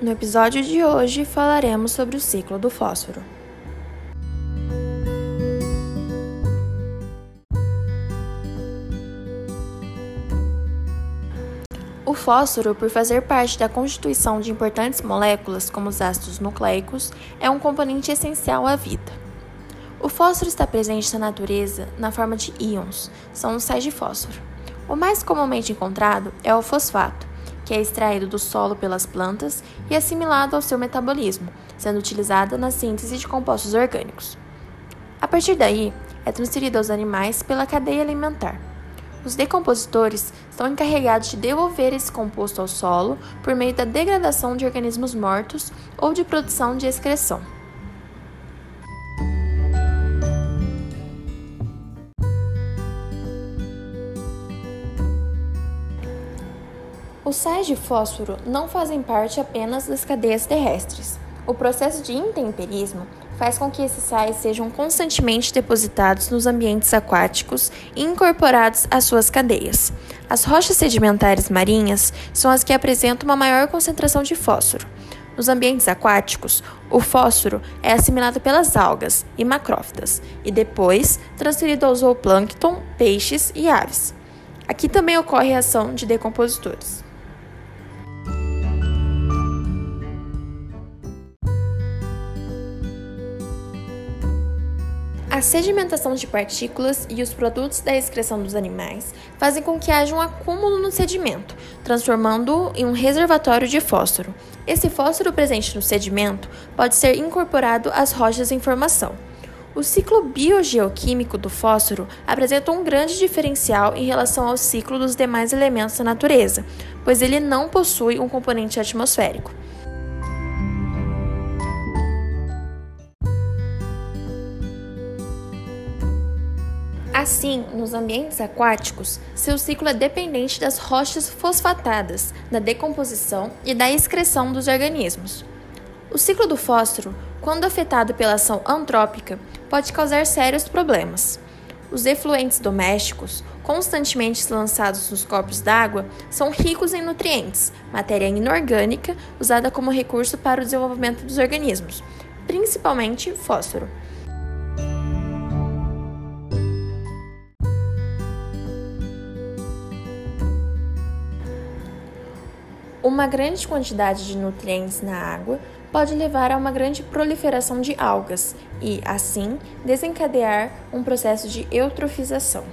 No episódio de hoje falaremos sobre o ciclo do fósforo. O fósforo, por fazer parte da constituição de importantes moléculas, como os ácidos nucleicos, é um componente essencial à vida. O fósforo está presente na natureza na forma de íons, são os sais de fósforo. O mais comumente encontrado é o fosfato, que é extraído do solo pelas plantas e assimilado ao seu metabolismo, sendo utilizado na síntese de compostos orgânicos. A partir daí, é transferido aos animais pela cadeia alimentar. Os decompositores são encarregados de devolver esse composto ao solo por meio da degradação de organismos mortos ou de produção de excreção. Os sais de fósforo não fazem parte apenas das cadeias terrestres. O processo de intemperismo faz com que esses sais sejam constantemente depositados nos ambientes aquáticos e incorporados às suas cadeias. As rochas sedimentares marinhas são as que apresentam uma maior concentração de fósforo. Nos ambientes aquáticos, o fósforo é assimilado pelas algas e macrófitas e depois transferido ao zooplâncton, peixes e aves. Aqui também ocorre a ação de decompositores. A sedimentação de partículas e os produtos da excreção dos animais fazem com que haja um acúmulo no sedimento, transformando-o em um reservatório de fósforo. Esse fósforo presente no sedimento pode ser incorporado às rochas em formação. O ciclo biogeoquímico do fósforo apresenta um grande diferencial em relação ao ciclo dos demais elementos da natureza, pois ele não possui um componente atmosférico. Assim, nos ambientes aquáticos, seu ciclo é dependente das rochas fosfatadas, da decomposição e da excreção dos organismos. O ciclo do fósforo, quando afetado pela ação antrópica, pode causar sérios problemas. Os efluentes domésticos, constantemente lançados nos corpos d'água, são ricos em nutrientes, matéria inorgânica usada como recurso para o desenvolvimento dos organismos, principalmente fósforo. Uma grande quantidade de nutrientes na água pode levar a uma grande proliferação de algas e, assim, desencadear um processo de eutrofização.